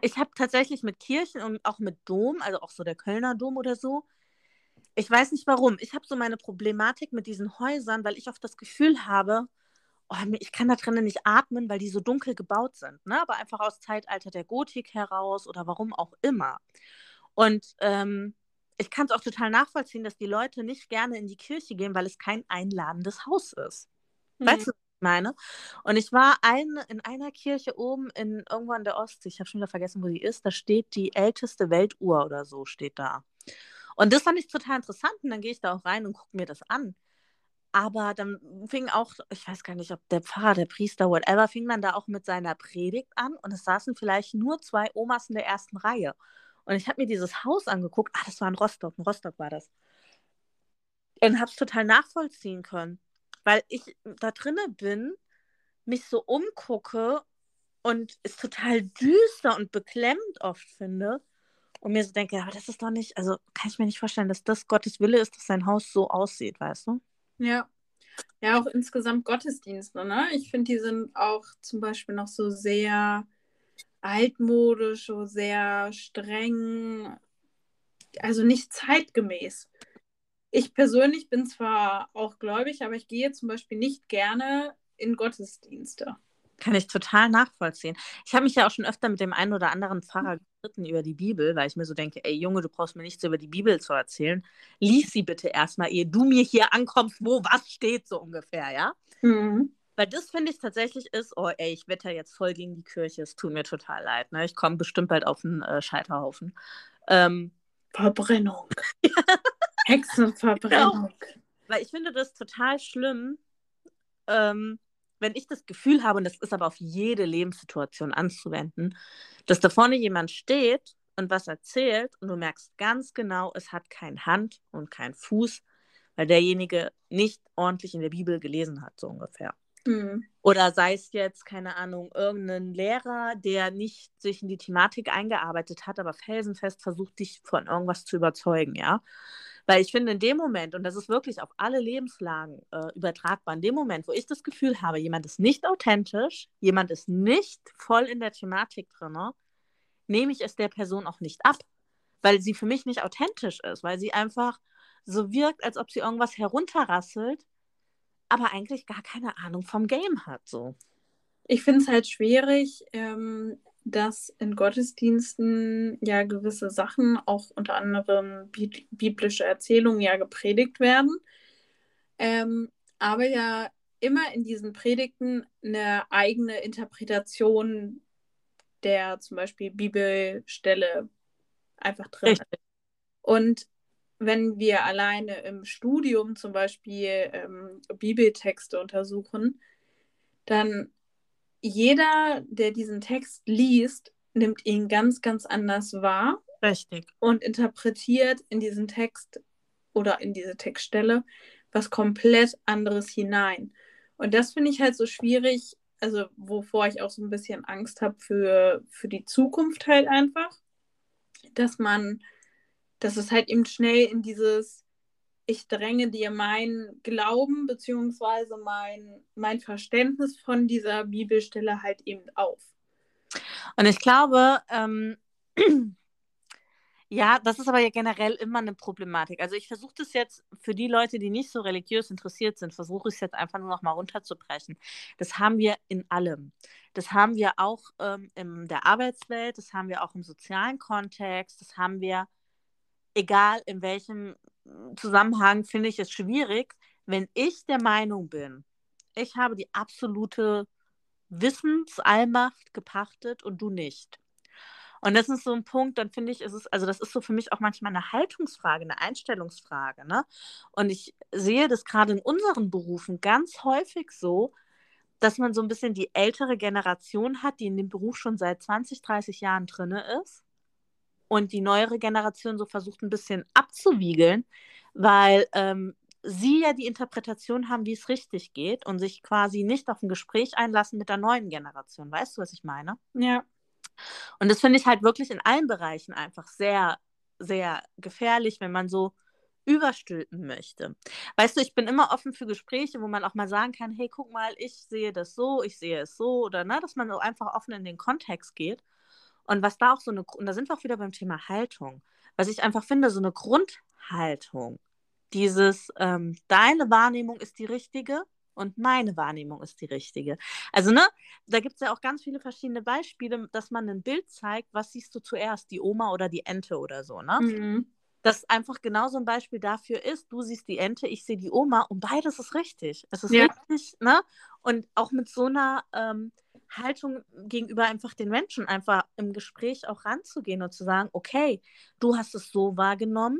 Ich habe tatsächlich mit Kirchen und auch mit Dom, also auch so der Kölner Dom oder so, ich weiß nicht warum. Ich habe so meine Problematik mit diesen Häusern, weil ich oft das Gefühl habe, oh, ich kann da drinnen nicht atmen, weil die so dunkel gebaut sind. Ne? Aber einfach aus Zeitalter der Gotik heraus oder warum auch immer. Und ähm, ich kann es auch total nachvollziehen, dass die Leute nicht gerne in die Kirche gehen, weil es kein einladendes Haus ist. Mhm. Weißt du, was ich meine? Und ich war ein, in einer Kirche oben in irgendwo an der Ostsee, ich habe schon wieder vergessen, wo die ist, da steht die älteste Weltuhr oder so, steht da. Und das fand ich total interessant und dann gehe ich da auch rein und gucke mir das an. Aber dann fing auch, ich weiß gar nicht, ob der Pfarrer, der Priester, whatever, fing dann da auch mit seiner Predigt an und es saßen vielleicht nur zwei Omas in der ersten Reihe. Und ich habe mir dieses Haus angeguckt, ah, das war in Rostock, in Rostock war das. Und habe es total nachvollziehen können, weil ich da drinnen bin, mich so umgucke und es total düster und beklemmt oft finde und mir so denke, aber das ist doch nicht, also kann ich mir nicht vorstellen, dass das Gottes Wille ist, dass sein Haus so aussieht, weißt du? Ja. Ja, auch insgesamt Gottesdienste, ne? Ich finde, die sind auch zum Beispiel noch so sehr altmodisch, so sehr streng, also nicht zeitgemäß. Ich persönlich bin zwar auch gläubig, aber ich gehe zum Beispiel nicht gerne in Gottesdienste. Kann ich total nachvollziehen. Ich habe mich ja auch schon öfter mit dem einen oder anderen Pfarrer gestritten über die Bibel, weil ich mir so denke, ey Junge, du brauchst mir nichts über die Bibel zu erzählen. Lies sie bitte erstmal, ehe du mir hier ankommst, wo was steht, so ungefähr, ja? Mhm. Weil das finde ich tatsächlich ist, oh ey, ich wetter jetzt voll gegen die Kirche, es tut mir total leid, ne? Ich komme bestimmt bald auf einen äh, Scheiterhaufen. Ähm, Verbrennung. Hexenverbrennung. Genau. Weil ich finde das total schlimm, ähm, wenn ich das Gefühl habe, und das ist aber auf jede Lebenssituation anzuwenden, dass da vorne jemand steht und was erzählt und du merkst ganz genau, es hat kein Hand und kein Fuß, weil derjenige nicht ordentlich in der Bibel gelesen hat, so ungefähr. Mhm. Oder sei es jetzt, keine Ahnung, irgendein Lehrer, der nicht sich in die Thematik eingearbeitet hat, aber felsenfest versucht, dich von irgendwas zu überzeugen, ja. Weil ich finde, in dem Moment, und das ist wirklich auf alle Lebenslagen äh, übertragbar, in dem Moment, wo ich das Gefühl habe, jemand ist nicht authentisch, jemand ist nicht voll in der Thematik drin, nehme ich es der Person auch nicht ab, weil sie für mich nicht authentisch ist, weil sie einfach so wirkt, als ob sie irgendwas herunterrasselt, aber eigentlich gar keine Ahnung vom Game hat. So. Ich finde es halt schwierig, ähm, dass in Gottesdiensten ja gewisse Sachen, auch unter anderem bi biblische Erzählungen, ja gepredigt werden. Ähm, aber ja immer in diesen Predigten eine eigene Interpretation der zum Beispiel Bibelstelle einfach drin Richtig. Und wenn wir alleine im Studium zum Beispiel ähm, Bibeltexte untersuchen, dann jeder, der diesen Text liest, nimmt ihn ganz, ganz anders wahr. Richtig. Und interpretiert in diesen Text oder in diese Textstelle was komplett anderes hinein. Und das finde ich halt so schwierig, also wovor ich auch so ein bisschen Angst habe für, für die Zukunft halt einfach, dass man, dass es halt eben schnell in dieses ich dränge dir meinen Glauben bzw. mein, mein Verständnis von dieser Bibelstelle halt eben auf. Und ich glaube, ähm, ja, das ist aber ja generell immer eine Problematik. Also ich versuche das jetzt für die Leute, die nicht so religiös interessiert sind, versuche ich es jetzt einfach nur noch mal runterzubrechen. Das haben wir in allem. Das haben wir auch ähm, in der Arbeitswelt, das haben wir auch im sozialen Kontext, das haben wir egal in welchem Zusammenhang finde ich es schwierig, wenn ich der Meinung bin, ich habe die absolute Wissensallmacht gepachtet und du nicht. Und das ist so ein Punkt, dann finde ich, ist es, also das ist so für mich auch manchmal eine Haltungsfrage, eine Einstellungsfrage. Ne? Und ich sehe das gerade in unseren Berufen ganz häufig so, dass man so ein bisschen die ältere Generation hat, die in dem Beruf schon seit 20, 30 Jahren drin ist und die neuere Generation so versucht ein bisschen abzuwiegeln, weil ähm, sie ja die Interpretation haben, wie es richtig geht und sich quasi nicht auf ein Gespräch einlassen mit der neuen Generation. Weißt du, was ich meine? Ja. Und das finde ich halt wirklich in allen Bereichen einfach sehr, sehr gefährlich, wenn man so überstülpen möchte. Weißt du, ich bin immer offen für Gespräche, wo man auch mal sagen kann, hey, guck mal, ich sehe das so, ich sehe es so, oder ne, dass man so einfach offen in den Kontext geht Und was da auch so eine, und da sind wir auch wieder beim Thema Haltung. Was ich einfach finde, so eine Grundhaltung, dieses, ähm, deine Wahrnehmung ist die richtige und meine Wahrnehmung ist die richtige. Also, ne, da gibt es ja auch ganz viele verschiedene Beispiele, dass man ein Bild zeigt, was siehst du zuerst, die Oma oder die Ente oder so, ne? Mhm. Das einfach genau so ein Beispiel dafür ist, du siehst die Ente, ich sehe die Oma und beides ist richtig. Es ist ja. richtig, ne? Und auch mit so einer ähm, Haltung gegenüber einfach den Menschen, einfach im Gespräch auch ranzugehen und zu sagen, okay, du hast es so wahrgenommen,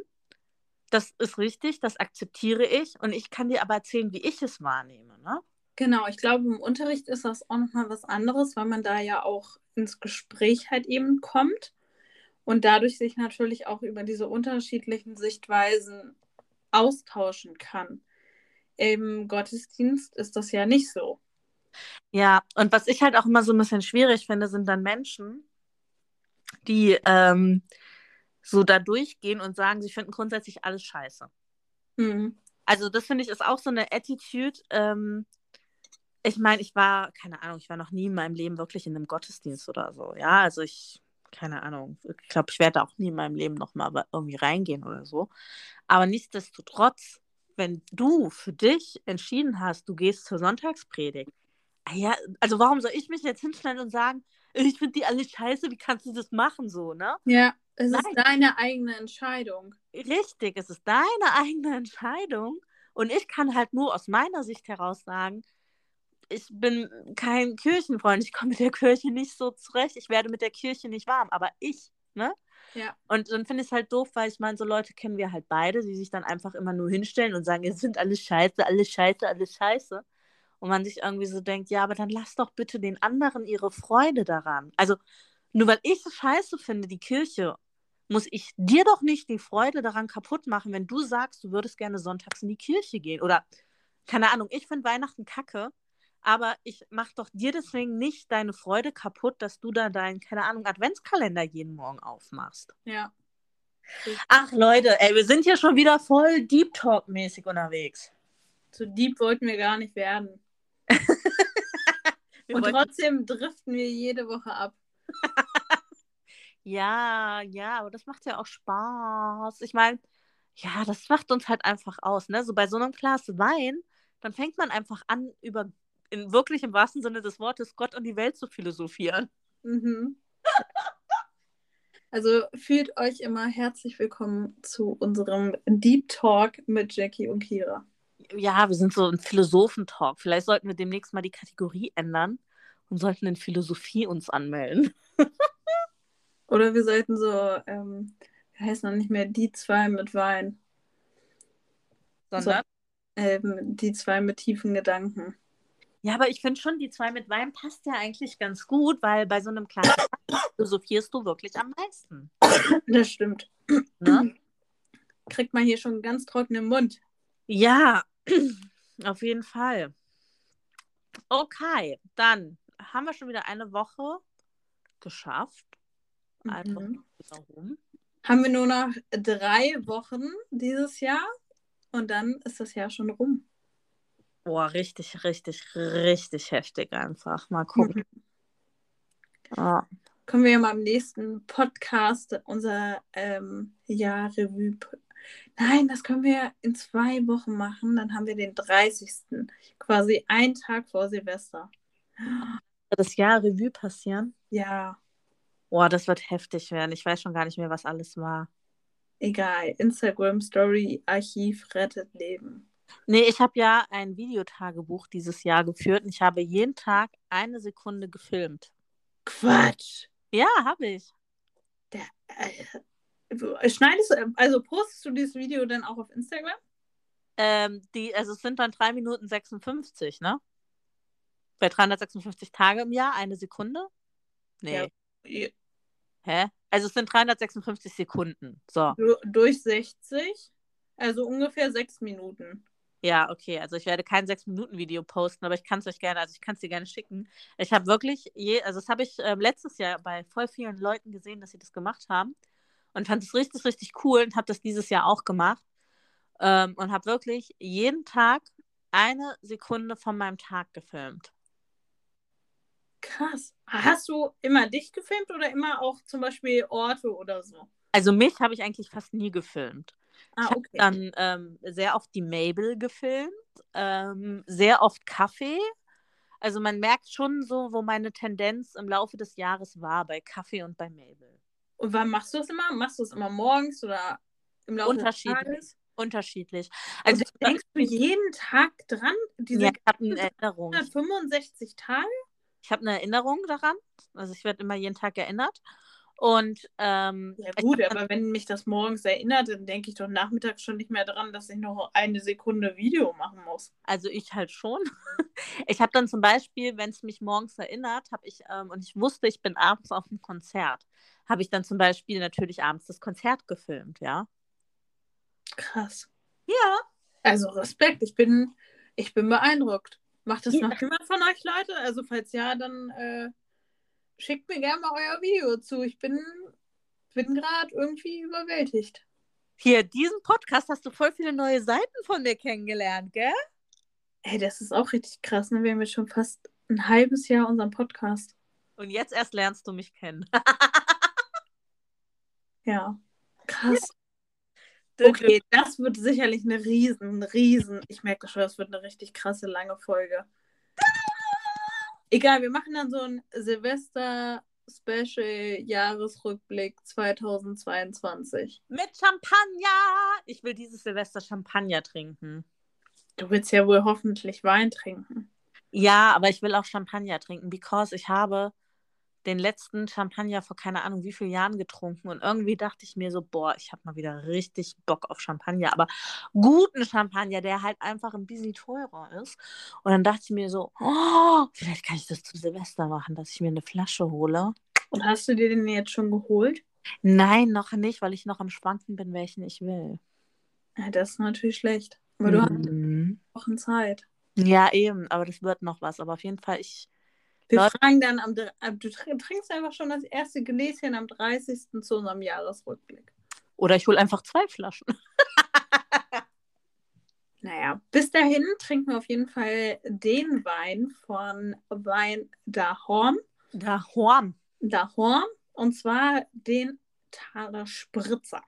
das ist richtig, das akzeptiere ich und ich kann dir aber erzählen, wie ich es wahrnehme. Ne? Genau, ich glaube, im Unterricht ist das auch nochmal was anderes, weil man da ja auch ins Gespräch halt eben kommt und dadurch sich natürlich auch über diese unterschiedlichen Sichtweisen austauschen kann. Im Gottesdienst ist das ja nicht so. Ja, und was ich halt auch immer so ein bisschen schwierig finde, sind dann Menschen, die ähm, so da durchgehen und sagen, sie finden grundsätzlich alles scheiße. Mhm. Also das finde ich ist auch so eine Attitude. Ähm, ich meine, ich war, keine Ahnung, ich war noch nie in meinem Leben wirklich in einem Gottesdienst oder so. Ja, also ich, keine Ahnung, ich glaube, ich werde auch nie in meinem Leben nochmal irgendwie reingehen oder so. Aber nichtsdestotrotz, wenn du für dich entschieden hast, du gehst zur Sonntagspredigt, ja, also warum soll ich mich jetzt hinstellen und sagen, ich finde die alle scheiße, wie kannst du das machen so, ne? Ja. Es Nein. ist deine eigene Entscheidung. Richtig, es ist deine eigene Entscheidung. Und ich kann halt nur aus meiner Sicht heraus sagen, ich bin kein Kirchenfreund, ich komme mit der Kirche nicht so zurecht, ich werde mit der Kirche nicht warm, aber ich, ne? Ja. Und dann finde ich es halt doof, weil ich meine, so Leute kennen wir halt beide, die sich dann einfach immer nur hinstellen und sagen, es sind alles scheiße, alles scheiße, alles scheiße. Und man sich irgendwie so denkt, ja, aber dann lass doch bitte den anderen ihre Freude daran. Also nur weil ich es scheiße finde, die Kirche, muss ich dir doch nicht die Freude daran kaputt machen, wenn du sagst, du würdest gerne sonntags in die Kirche gehen. Oder, keine Ahnung, ich finde Weihnachten kacke, aber ich mache doch dir deswegen nicht deine Freude kaputt, dass du da deinen, keine Ahnung, Adventskalender jeden Morgen aufmachst. Ja. Ach Leute, ey, wir sind hier schon wieder voll Deep Talk-mäßig unterwegs. Zu deep wollten wir gar nicht werden. Und trotzdem driften wir jede Woche ab. Ja, ja, aber das macht ja auch Spaß. Ich meine, ja, das macht uns halt einfach aus, ne? So bei so einem Glas Wein, dann fängt man einfach an, über, in wirklich im wahrsten Sinne des Wortes, Gott und die Welt zu philosophieren. Mhm. Also fühlt euch immer herzlich willkommen zu unserem Deep Talk mit Jackie und Kira. Ja, wir sind so ein Philosophentalk. Vielleicht sollten wir demnächst mal die Kategorie ändern und sollten in Philosophie uns anmelden. Oder wir sollten so, ähm, wie heißt noch nicht mehr, die zwei mit Wein. Sondern? So, ähm, die zwei mit tiefen Gedanken. Ja, aber ich finde schon, die zwei mit Wein passt ja eigentlich ganz gut, weil bei so einem kleinen philosophierst du wirklich am meisten. Das stimmt. Ne? Kriegt man hier schon ganz trockenen Mund. Ja, auf jeden Fall. Okay, dann haben wir schon wieder eine Woche geschafft. Einfach mhm. rum. Haben wir nur noch drei Wochen dieses Jahr und dann ist das Jahr schon rum. Boah, richtig, richtig, richtig heftig einfach. Mal gucken. Mhm. Ja. Können wir ja mal im nächsten Podcast unser ähm, Jahr Revue. Nein, das können wir in zwei Wochen machen. Dann haben wir den 30. Quasi einen Tag vor Silvester. Das Jahr Revue passieren? Ja. Boah, das wird heftig werden. Ich weiß schon gar nicht mehr, was alles war. Egal. Instagram Story Archiv rettet Leben. Nee, ich habe ja ein Videotagebuch dieses Jahr geführt und ich habe jeden Tag eine Sekunde gefilmt. Quatsch. Ja, habe ich. Der, äh, schneidest du, also postest du dieses Video dann auch auf Instagram? Ähm, die, also es sind dann 3 Minuten 56, ne? Bei 356 Tage im Jahr, eine Sekunde? Nee. Ja. Hä? Also es sind 356 Sekunden. So. Durch 60, also ungefähr sechs Minuten. Ja, okay. Also ich werde kein sechs Minuten Video posten, aber ich kann es euch gerne, also ich kann es dir gerne schicken. Ich habe wirklich, je, also das habe ich äh, letztes Jahr bei voll vielen Leuten gesehen, dass sie das gemacht haben und fand es richtig, richtig cool und habe das dieses Jahr auch gemacht ähm, und habe wirklich jeden Tag eine Sekunde von meinem Tag gefilmt. Krass. Hast du immer dich gefilmt oder immer auch zum Beispiel Orte oder so? Also mich habe ich eigentlich fast nie gefilmt. Ah, ich habe okay. dann ähm, sehr oft die Mabel gefilmt, ähm, sehr oft Kaffee. Also man merkt schon so, wo meine Tendenz im Laufe des Jahres war, bei Kaffee und bei Mabel. Und wann machst du es immer? Machst du es immer morgens oder im Laufe des Unterschiedlich. Tages? Unterschiedlich. Also Also denkst du jeden Tag dran? Diese ja, ich habe eine Erinnerung. 165 Tage? Ich habe eine Erinnerung daran. Also ich werde immer jeden Tag erinnert. Und ähm, Ja gut, aber wenn mich das morgens erinnert, dann denke ich doch nachmittags schon nicht mehr dran, dass ich noch eine Sekunde Video machen muss. Also ich halt schon. Ich habe dann zum Beispiel, wenn es mich morgens erinnert, habe ich, ähm, und ich wusste, ich bin abends auf einem Konzert, habe ich dann zum Beispiel natürlich abends das Konzert gefilmt, ja. Krass. Ja. Also Respekt, ich bin, ich bin beeindruckt. Macht das Ja. noch jemand von euch, Leute? Also falls ja, dann äh, schickt mir gerne mal euer Video zu. Ich bin, bin gerade irgendwie überwältigt. Hier, diesen Podcast hast du voll viele neue Seiten von mir kennengelernt, gell? Ey, das ist auch richtig krass. Ne? Wir haben jetzt schon fast ein halbes Jahr unseren Podcast. Und jetzt erst lernst du mich kennen. Ja. Krass. Okay, das wird sicherlich eine riesen, riesen. Ich merke schon, das wird eine richtig krasse lange Folge. Egal, wir machen dann so ein Silvester-Special-Jahresrückblick 2022. Mit Champagner. Ich will dieses Silvester Champagner trinken. Du willst ja wohl hoffentlich Wein trinken. Ja, aber ich will auch Champagner trinken, because ich habe den letzten Champagner vor keine Ahnung wie vielen Jahren getrunken und irgendwie dachte ich mir so, boah, ich habe mal wieder richtig Bock auf Champagner, aber guten Champagner, der halt einfach ein bisschen teurer ist. Und dann dachte ich mir so, oh, vielleicht kann ich das zu Silvester machen, dass ich mir eine Flasche hole. Und hast du dir den jetzt schon geholt? Nein, noch nicht, weil ich noch am Schwanken bin, welchen ich will. Ja, das ist natürlich schlecht. Aber du hast Mhm. Wochen Zeit. Ja, eben, aber das wird noch was. Aber auf jeden Fall, ich. Wir Leute- fragen dann am. ab- Du tr- trinkst einfach schon das erste Gläschen am 30. zu unserem Jahresrückblick. Oder ich hole einfach zwei Flaschen. Naja, bis dahin trinken wir auf jeden Fall den Wein von Wein Dahorn. Da Horn. Dahorn. Und zwar den Thaler Spritzer.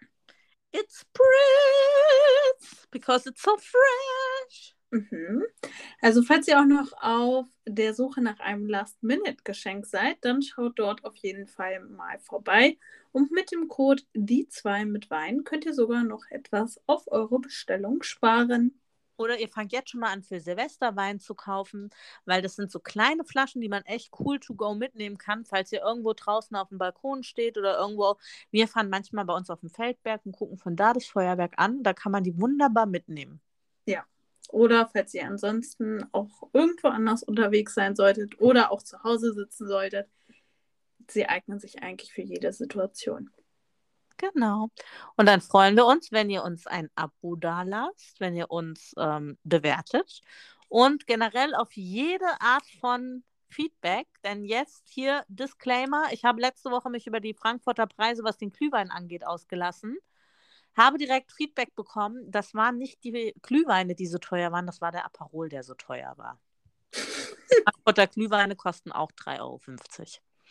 It's Spritz, because it's so fresh. Mhm. Also, falls ihr auch noch auf der Suche nach einem Last-Minute-Geschenk seid, dann schaut dort auf jeden Fall mal vorbei. Und mit dem Code die 2 mit Wein könnt ihr sogar noch etwas auf eure Bestellung sparen. Oder ihr fangt jetzt schon mal an, für Silvester Wein zu kaufen, weil das sind so kleine Flaschen, die man echt cool to go mitnehmen kann, falls ihr irgendwo draußen auf dem Balkon steht oder irgendwo. Wir fahren manchmal bei uns auf dem Feldberg und gucken von da das Feuerwerk an. Da kann man die wunderbar mitnehmen. Oder falls ihr ansonsten auch irgendwo anders unterwegs sein solltet oder auch zu Hause sitzen solltet. Sie eignen sich eigentlich für jede Situation. Genau. Und dann freuen wir uns, wenn ihr uns ein Abo dalasst, wenn ihr uns ähm, bewertet und generell auf jede Art von Feedback. Denn jetzt hier Disclaimer: Ich habe letzte Woche mich über die Frankfurter Preise, was den Glühwein angeht, ausgelassen. Habe direkt Feedback bekommen. Das waren nicht die Glühweine, die so teuer waren, das war der Aperol, der so teuer war. Frankfurter Glühweine kosten auch 3,50 Euro.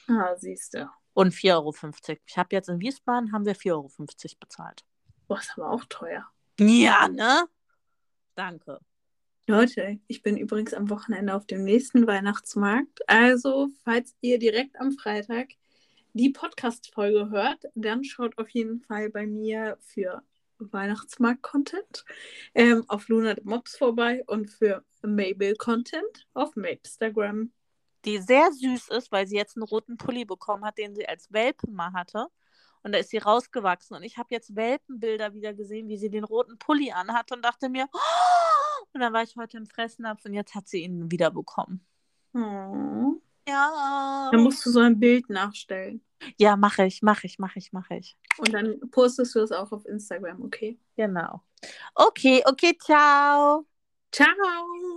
Ah, siehst du. Und 4,50 Euro. Ich habe jetzt in Wiesbaden haben wir 4,50 Euro bezahlt. Boah, ist aber auch teuer. Ja, ne? Danke. Leute, ich bin übrigens am Wochenende auf dem nächsten Weihnachtsmarkt. Also, falls ihr direkt am Freitag die Podcast-Folge hört, dann schaut auf jeden Fall bei mir für Weihnachtsmarkt-Content ähm, auf Luna Mops vorbei und für Mabel-Content auf Mapstagram. Die sehr süß ist, weil sie jetzt einen roten Pulli bekommen hat, den sie als Welpe mal hatte. Und da ist sie rausgewachsen. Und ich habe jetzt Welpenbilder wieder gesehen, wie sie den roten Pulli anhat und dachte mir, oh! und dann war ich heute im Fressnapf und jetzt hat sie ihn wieder bekommen. Oh. Ja. Dann musst du so ein Bild nachstellen. Ja, mache ich, mache ich, mache ich, mache ich. Und dann postest du es auch auf Instagram, okay? Genau. Okay, okay, ciao. Ciao!